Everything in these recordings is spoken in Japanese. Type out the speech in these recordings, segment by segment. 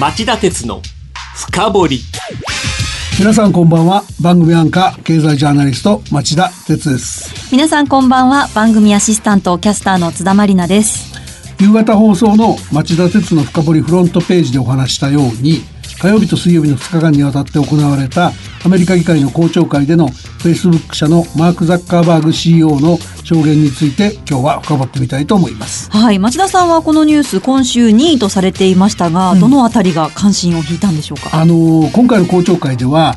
町田鉄の深掘り。皆さんこんばんは。番組アンカー経済ジャーナリスト町田鉄です。皆さんこんばんは。番組アシスタントキャスターの津田まりなです。夕方放送の町田鉄の深掘りフロントページでお話したように火曜日と水曜日の2日間にわたって行われたアメリカ議会の公聴会でのフェイスブック社のマーク・ザッカーバーグ CEO の証言について今日は深掘ってみたいと思います。はい。町田さんはこのニュース今週2位とされていましたが、うん、どのあたりが関心を引いたんでしょうか？あの今回の公聴会では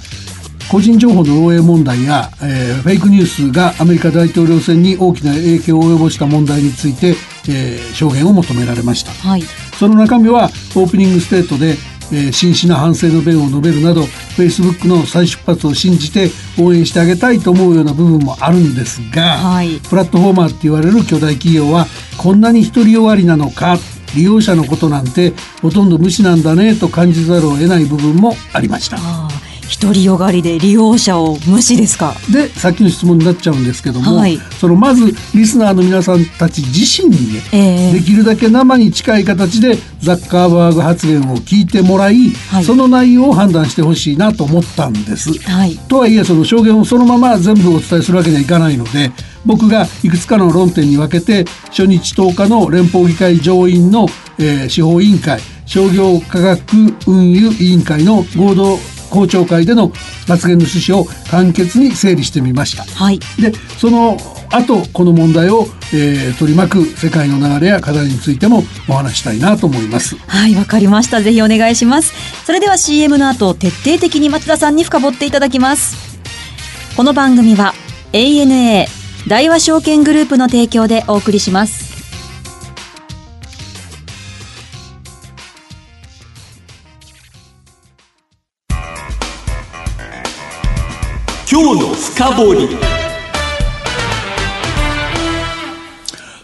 個人情報の漏洩問題や、えー、フェイクニュースがアメリカ大統領選に大きな影響を及ぼした問題について、えー、証言を求められました、はい、その中身はオープニングステートでえー、真摯な反省の弁を述べるなど Facebook の再出発を信じて応援してあげたいと思うような部分もあるんですが、はい、プラットフォーマーって言われる巨大企業はこんなに独りよがりなのか利用者のことなんてほとんど無視なんだねと感じざるを得ない部分もありました。独りよがりで利用者を無視ですか？でさっきの質問になっちゃうんですけども、はい、そのまずリスナーの皆さんたち自身にね、えー、できるだけ生に近い形でザッカーバーグ発言を聞いてもらい、はい、その内容を判断してほしいなと思ったんです。はい、とはいえその証言をそのまま全部お伝えするわけにはいかないので僕がいくつかの論点に分けて初日10日の連邦議会上院の、えー、司法委員会商業科学運輸委員会の合同公聴会での発言の趣旨を簡潔に整理してみました。はい、でその後この問題を、えー、取り巻く世界の流れや課題についてもお話したいなと思います。はいわかりました。ぜひお願いします。それでは CM の後徹底的に松田さんに深掘っていただきます。この番組は ANA 大和証券グループの提供でお送りします今日の深掘り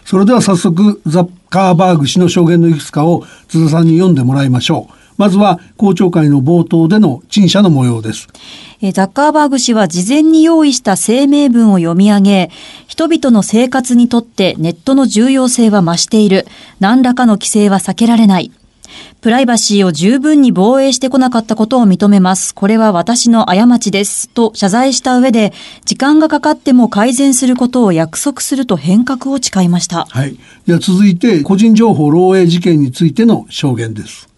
それでは早速ザッカーバーグ氏の証言のいくつかを津田さんに読んでもらいましょうまずは公聴会の冒頭での陳謝の模様です。ザッカーバーグ氏は事前に用意した声明文を読み上げ、人々の生活にとってネットの重要性は増している。何らかの規制は避けられない。プライバシーを十分に防衛してこなかったことを認めます。これは私の過ちです。と謝罪した上で、時間がかかっても改善することを約束すると変革を誓いました。はい。では続いて、個人情報漏洩事件についての証言です。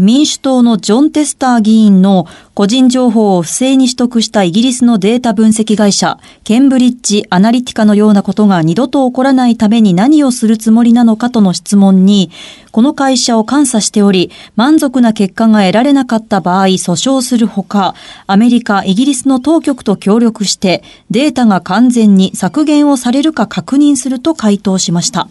民主党のジョン・テスター議員の個人情報を不正に取得したイギリスのデータ分析会社、ケンブリッジ・アナリティカのようなことが二度と起こらないために何をするつもりなのかとの質問に、この会社を監査しており、満足な結果が得られなかった場合、訴訟するほか、アメリカ、イギリスの当局と協力して、データが完全に削減をされるか確認すると回答しました。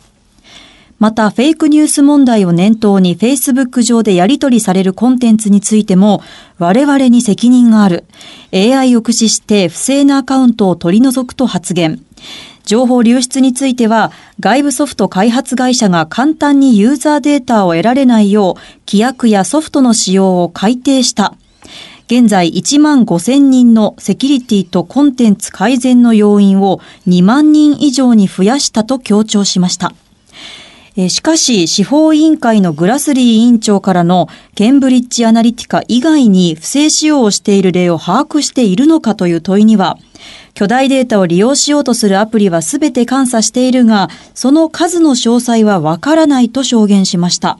また、フェイクニュース問題を念頭に Facebook 上でやり取りされるコンテンツについても、我々に責任がある。AI を駆使して不正なアカウントを取り除くと発言。情報流出については、外部ソフト開発会社が簡単にユーザーデータを得られないよう、規約やソフトの使用を改定した。現在1万5000人のセキュリティとコンテンツ改善の要因を2万人以上に増やしたと強調しました。しかし、司法委員会のグラスリー委員長からのケンブリッジアナリティカ以外に不正使用をしている例を把握しているのかという問いには、巨大データを利用しようとするアプリはすべて監査しているが、その数の詳細はわからないと証言しました。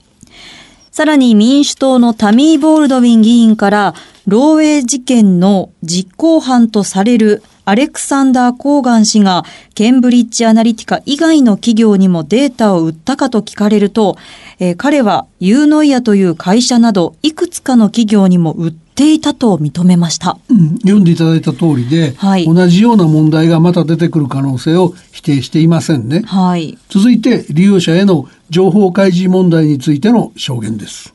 さらに民主党のタミー・ボールドウィン議員から、漏洩事件の実行犯とされるアレクサンダー・コーガン氏がケンブリッジ・アナリティカ以外の企業にもデータを売ったかと聞かれると、えー、彼はユーノイアという会社などいくつかの企業にも売っていたと認めました、うん、読んでいただいた通りで、はい、同じような問題がまた出てくる可能性を否定していませんね、はい、続いて利用者への情報開示問題についての証言です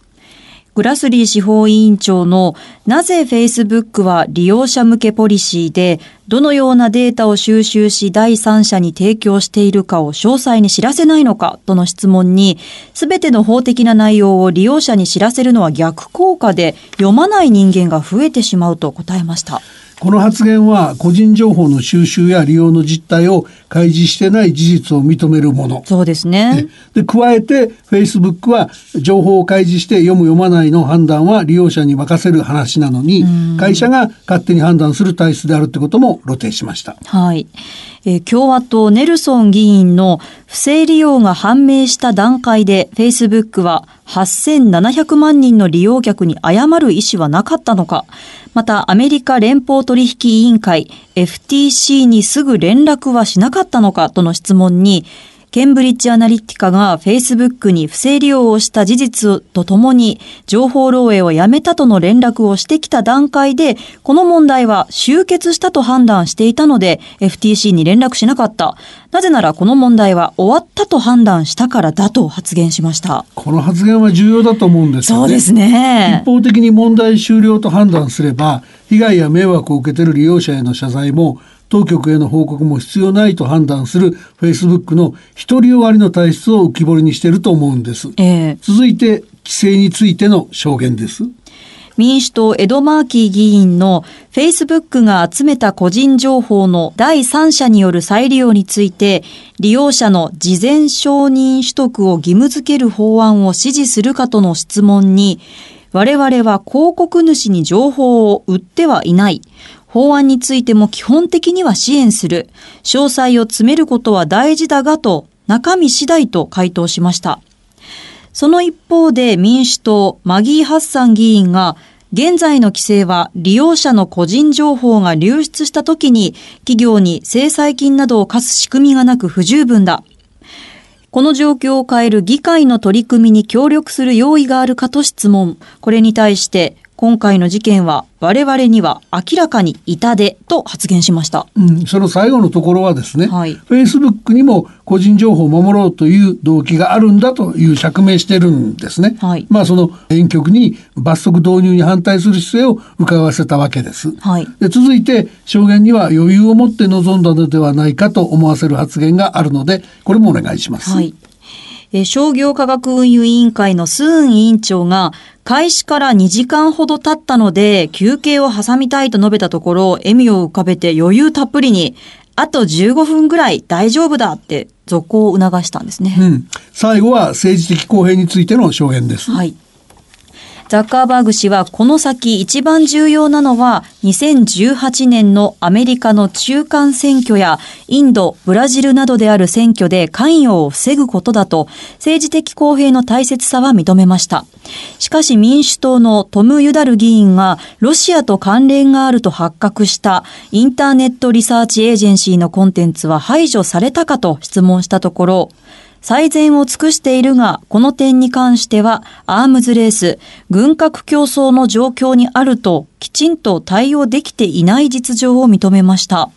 グラスリー司法委員長のなぜ Facebook は利用者向けポリシーでどのようなデータを収集し第三者に提供しているかを詳細に知らせないのかとの質問に全ての法的な内容を利用者に知らせるのは逆効果で読まない人間が増えてしまうと答えました。この発言は個人情報の収集や利用の実態を開示してない事実を認めるもの。そうですね。で加えて Facebook は情報を開示して読む読まないの判断は利用者に任せる話なのに会社が勝手に判断する体質であるってことも露呈しました。はい。え、共和党ネルソン議員の不正利用が判明した段階で Facebook は8700万人の利用客に誤る意思はなかったのか。またアメリカ連邦取引委員会 FTC にすぐ連絡はしなかったのかとの質問にケンブリッジアナリティカが Facebook に不正利用をした事実とともに情報漏洩をやめたとの連絡をしてきた段階でこの問題は終結したと判断していたので FTC に連絡しなかった。なぜならこの問題は終わったと判断したからだと発言しました。この発言は重要だと思うんですよね。そうですね。一方的に問題終了と判断すれば被害や迷惑を受けている利用者への謝罪も当局への報告も必要ないと判断するフェイスブックの独りよがりの体質を浮き彫りにしていると思うんです、えー、続いて規制についての証言です。民主党エド・マーキー議員のフェイスブックが集めた個人情報の第三者による再利用について利用者の事前承認取得を義務付ける法案を支持するかとの質問に我々は広告主に情報を売ってはいない。法案についても基本的には支援する。詳細を詰めることは大事だがと、中身次第と回答しました。その一方で民主党、マギー・ハッサン議員が、現在の規制は利用者の個人情報が流出した時に企業に制裁金などを課す仕組みがなく不十分だ。この状況を変える議会の取り組みに協力する用意があるかと質問。これに対して今回の事件は我々には明らかに痛手と発言しました、うん、その最後のところはですね、はい、フェイスブックにも個人情報を守ろうという動機があるんだという釈明してるんですね、はい、まあその遠局に罰則導入に反対する姿勢を伺わせたわけです、はい、で続いて証言には余裕を持って臨んだのではないかと思わせる発言があるのでこれもお願いします、はい。え商業科学運輸委員会のスーン委員長が開始から2時間ほど経ったので休憩を挟みたいと述べたところ笑みを浮かべて余裕たっぷりにあと15分ぐらい大丈夫だって続行を促したんですね、うん、最後は政治的公平についての証言です。はいザッカーバーグ氏はこの先一番重要なのは2018年のアメリカの中間選挙やインド、ブラジルなどである選挙で関与を防ぐことだと政治的公平の大切さは認めました。しかし民主党のトム・ユダル議員がロシアと関連があると発覚したインターネットリサーチエージェンシーのコンテンツは排除されたかと質問したところ最善を尽くしているが、この点に関しては、アームズレース、軍拡競争の状況にあると、きちんと対応できていない実情を認めました。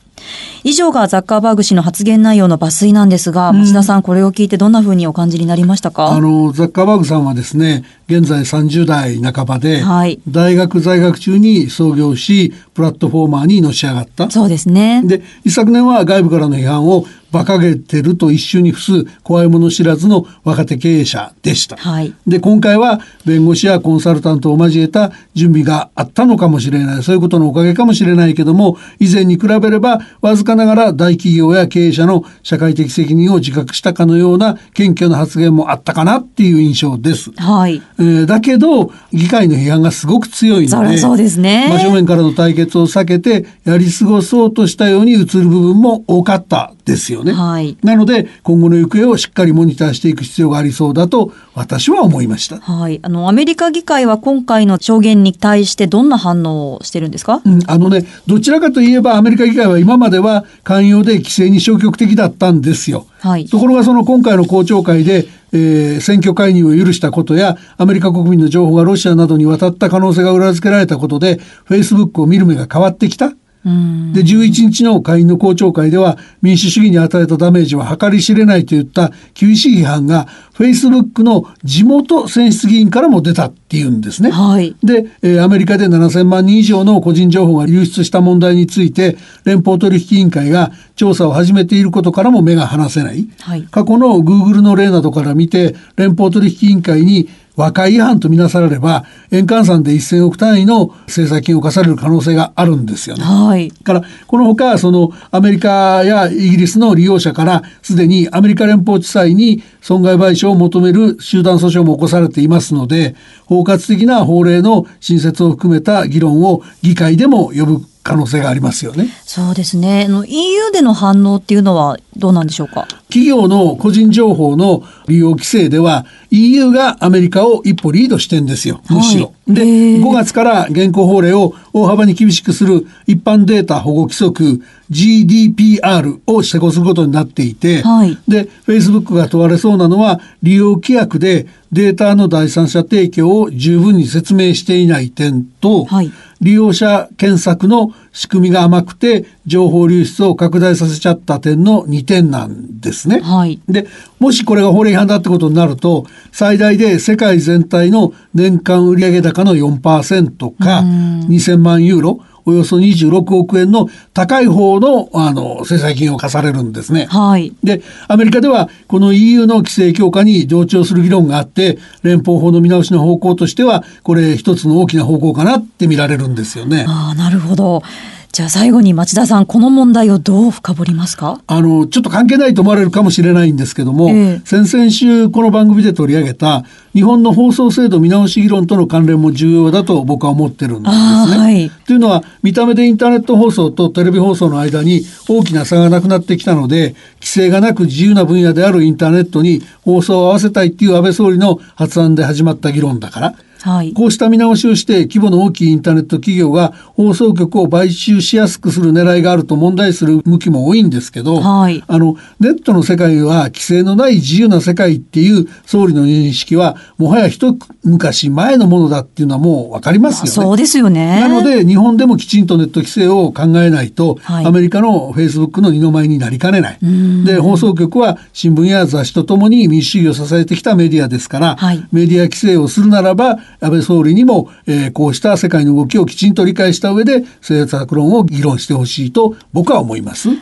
以上がザッカーバーグ氏の発言内容の抜粋なんですが、町田さん、これを聞いてどんなふうにお感じになりましたか？あの、ザッカーバーグさんはですね、現在30代半ばで、はい、大学在学中に創業し、プラットフォーマーにのし上がった。そうですね。で、一昨年は外部からの批判を馬鹿げてると一瞬に伏す怖いもの知らずの若手経営者でした。はい、で今回は弁護士やコンサルタントを交えた準備があったのかもしれないそういうことのおかげかもしれないけども以前に比べればわずかながら大企業や経営者の社会的責任を自覚したかのような謙虚な発言もあったかなっていう印象です。はいえー、だけど議会の批判がすごく強いのでそうですね、真正面からの対決を避けてやり過ごそうとしたように映る部分も多かったですよね。はい、なので今後の行方をしっかりモニターしていく必要がありそうだと私は思いました。はい、あのアメリカ議会は今回の証言に対してどんな反応をしてるんですか？うん、あのねどちらかといえばアメリカ議会は今までは寛容で規制に消極的だったんですよ。はい、ところがその今回の公聴会でえー、選挙介入を許したことやアメリカ国民の情報がロシアなどに渡った可能性が裏付けられたことでフェイスブックを見る目が変わってきた。で11日の下院の公聴会では民主主義に与えたダメージは計り知れないといった厳しい批判がフェイスブックの地元選出議員からも出たっていうんですね。はい、で、えー、アメリカで7000万人以上の個人情報が流出した問題について連邦取引委員会が調査を始めていることからも目が離せない。はい、過去のグーグルの例などから見て連邦取引委員会に和解違反とみなされれば円換算で1000億単位の制裁金を課される可能性があるんですよね。はい、からこのほかそのアメリカやイギリスの利用者からすでにアメリカ連邦地裁に損害賠償を求める集団訴訟も起こされていますので包括的な法令の新設を含めた議論を議会でも呼ぶ可能性がありますよね。そうですね。の EU での反応っていうのはどうなんでしょうか？企業の個人情報の利用規制では EU がアメリカを一歩リードしてんですよ。むしろ。はい、で、5月から現行法令を大幅に厳しくする一般データ保護規則 GDPR を施行することになっていて、はい、で、Facebook が問われそうなのは利用規約でデータの第三者提供を十分に説明していない点と、はい、利用者検索の仕組みが甘くて情報流出を拡大させちゃった点の2点なんですね。はい、でもしこれが法令違反だってことになると最大で世界全体の年間売上高の4%か2000万ユーロおよそ26億円の高い方のあの制裁金を課されるんですね。はい。で、アメリカではこの EU の規制強化に同調する議論があって、連邦法の見直しの方向としては、これ一つの大きな方向かなって見られるんですよね。ああ、なるほど。じゃあ最後に町田さん、この問題をどう深掘りますか？あの、ちょっと関係ないと思われるかもしれないんですけども、えー、先々週この番組で取り上げた日本の放送制度見直し議論との関連も重要だと僕は思ってるんですね。はい、というのは、見た目でインターネット放送とテレビ放送の間に大きな差がなくなってきたので、規制がなく自由な分野であるインターネットに放送を合わせたいっていう安倍総理の発案で始まった議論だから、はい、こうした見直しをして規模の大きいインターネット企業が放送局を買収しやすくする狙いがあると問題する向きも多いんですけど、はい、あのネットの世界は規制のない自由な世界っていう総理の認識はもはや一昔前のものだっていうのはもう分かりますよね。そうですよね。なので日本でもきちんとネット規制を考えないと、はい、アメリカのフェイスブックの二の舞になりかねない。で放送局は新聞や雑誌とともに民主主義を支えてきたメディアですから、はい、メディア規制をするならば安倍総理にも、えー、こうした世界の動きをきちんと理解した上で政策論を議論してほしいと僕は思います。はい、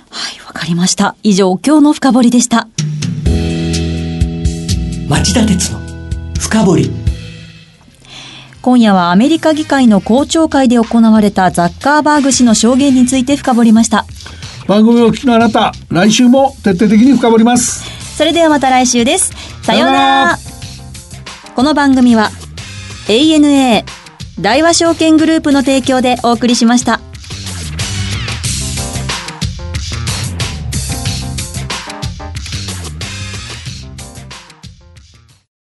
わかりました。以上、今日の深掘りでした。町田鉄の深掘り。今夜はアメリカ議会の公聴会で行われたザッカーバーグ氏の証言について深掘りました。番組を聞きのあなた、来週も徹底的に深掘ります。それではまた来週です。さようなら。この番組は ANA 大和証券グループの提供でお送りしました。